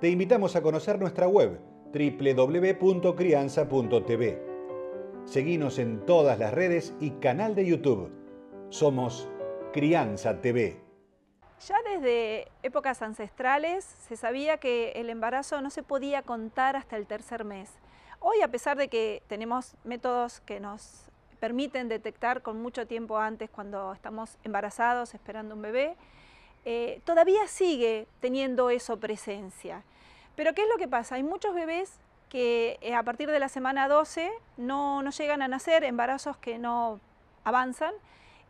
te invitamos a conocer nuestra web www.crianza.tv. Seguimos en todas las redes y canal de YouTube. Somos Crianza TV. Ya desde épocas ancestrales se sabía que el embarazo no se podía contar hasta el tercer mes. Hoy, a pesar de que tenemos métodos que nos permiten detectar con mucho tiempo antes cuando estamos embarazados, esperando un bebé, eh, todavía sigue teniendo eso presencia. Pero ¿qué es lo que pasa? Hay muchos bebés que eh, a partir de la semana 12 no, no llegan a nacer, embarazos que no avanzan,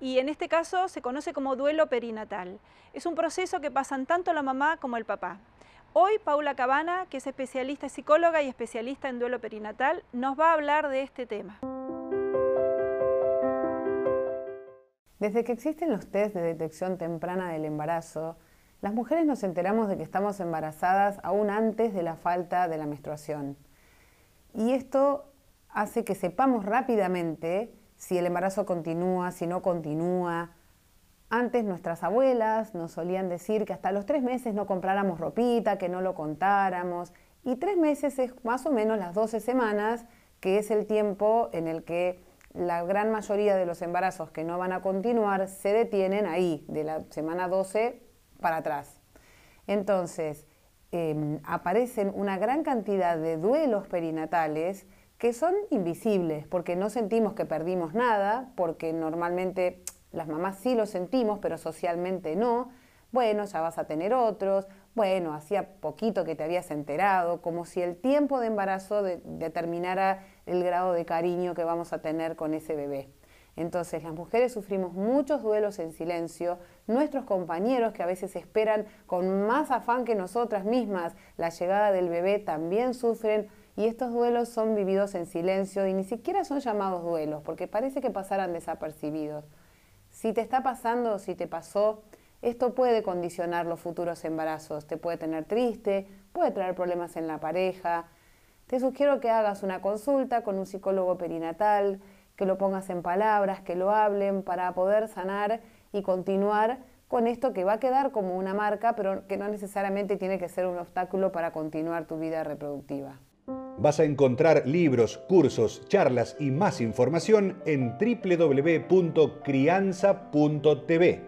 y en este caso se conoce como duelo perinatal. Es un proceso que pasan tanto la mamá como el papá. Hoy Paula Cabana, que es especialista psicóloga y especialista en duelo perinatal, nos va a hablar de este tema. Desde que existen los test de detección temprana del embarazo, las mujeres nos enteramos de que estamos embarazadas aún antes de la falta de la menstruación. Y esto hace que sepamos rápidamente si el embarazo continúa, si no continúa. Antes nuestras abuelas nos solían decir que hasta los tres meses no compráramos ropita, que no lo contáramos. Y tres meses es más o menos las 12 semanas, que es el tiempo en el que la gran mayoría de los embarazos que no van a continuar se detienen ahí, de la semana 12 para atrás. Entonces, em, aparecen una gran cantidad de duelos perinatales que son invisibles, porque no sentimos que perdimos nada, porque normalmente las mamás sí lo sentimos, pero socialmente no. Bueno, ya vas a tener otros, bueno, hacía poquito que te habías enterado, como si el tiempo de embarazo determinara el grado de cariño que vamos a tener con ese bebé. Entonces las mujeres sufrimos muchos duelos en silencio, nuestros compañeros que a veces esperan con más afán que nosotras mismas la llegada del bebé también sufren y estos duelos son vividos en silencio y ni siquiera son llamados duelos porque parece que pasaran desapercibidos. Si te está pasando o si te pasó, esto puede condicionar los futuros embarazos, te puede tener triste, puede traer problemas en la pareja. Te sugiero que hagas una consulta con un psicólogo perinatal, que lo pongas en palabras, que lo hablen para poder sanar y continuar con esto que va a quedar como una marca, pero que no necesariamente tiene que ser un obstáculo para continuar tu vida reproductiva. Vas a encontrar libros, cursos, charlas y más información en www.crianza.tv.